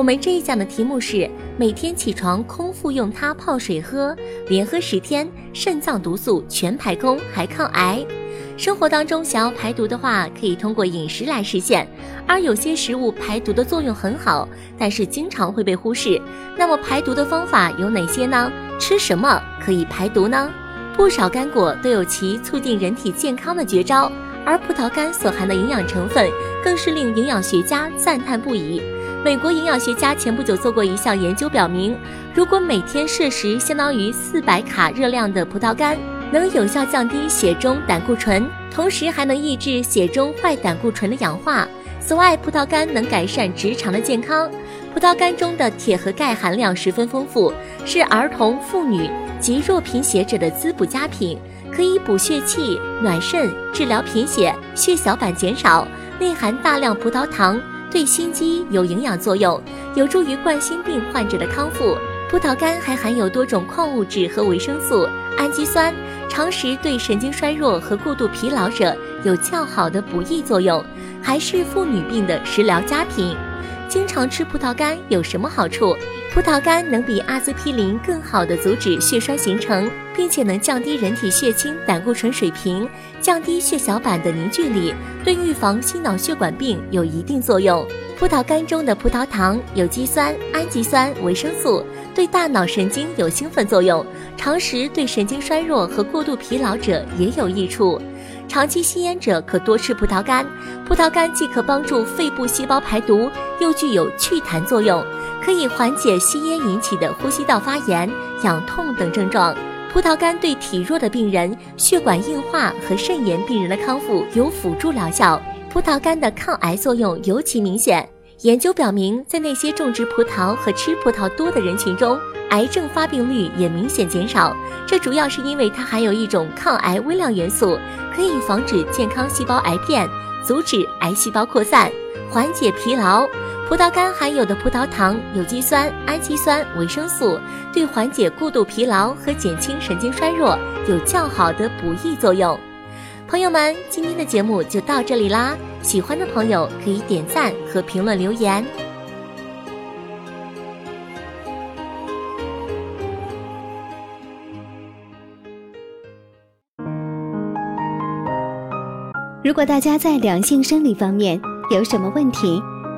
我们这一讲的题目是：每天起床空腹用它泡水喝，连喝十天，肾脏毒素全排空，还抗癌。生活当中想要排毒的话，可以通过饮食来实现。而有些食物排毒的作用很好，但是经常会被忽视。那么排毒的方法有哪些呢？吃什么可以排毒呢？不少干果都有其促进人体健康的绝招，而葡萄干所含的营养成分更是令营养学家赞叹不已。美国营养学家前不久做过一项研究，表明，如果每天摄食相当于四百卡热量的葡萄干，能有效降低血中胆固醇，同时还能抑制血中坏胆固醇的氧化。此外，葡萄干能改善直肠的健康。葡萄干中的铁和钙含量十分丰富，是儿童、妇女及弱贫血者的滋补佳品，可以补血气、暖肾、治疗贫血、血小板减少。内含大量葡萄糖。对心肌有营养作用，有助于冠心病患者的康复。葡萄干还含有多种矿物质和维生素、氨基酸，常食对神经衰弱和过度疲劳者有较好的补益作用，还是妇女病的食疗佳品。经常吃葡萄干有什么好处？葡萄干能比阿司匹林更好的阻止血栓形成，并且能降低人体血清胆固醇水平，降低血小板的凝聚力，对预防心脑血管病有一定作用。葡萄干中的葡萄糖、有机酸、氨基酸、维生素对大脑神经有兴奋作用，常食对神经衰弱和过度疲劳者也有益处。长期吸烟者可多吃葡萄干，葡萄干既可帮助肺部细胞排毒，又具有祛痰作用，可以缓解吸烟引起的呼吸道发炎、痒痛等症状。葡萄干对体弱的病人、血管硬化和肾炎病人的康复有辅助疗效。葡萄干的抗癌作用尤其明显。研究表明，在那些种植葡萄和吃葡萄多的人群中，癌症发病率也明显减少。这主要是因为它含有一种抗癌微量元素，可以防止健康细胞癌变，阻止癌细胞扩散，缓解疲劳。葡萄干含有的葡萄糖、有机酸、氨基酸、维生素，对缓解过度疲劳和减轻神经衰弱有较好的补益作用。朋友们，今天的节目就到这里啦！喜欢的朋友可以点赞和评论留言。如果大家在两性生理方面有什么问题，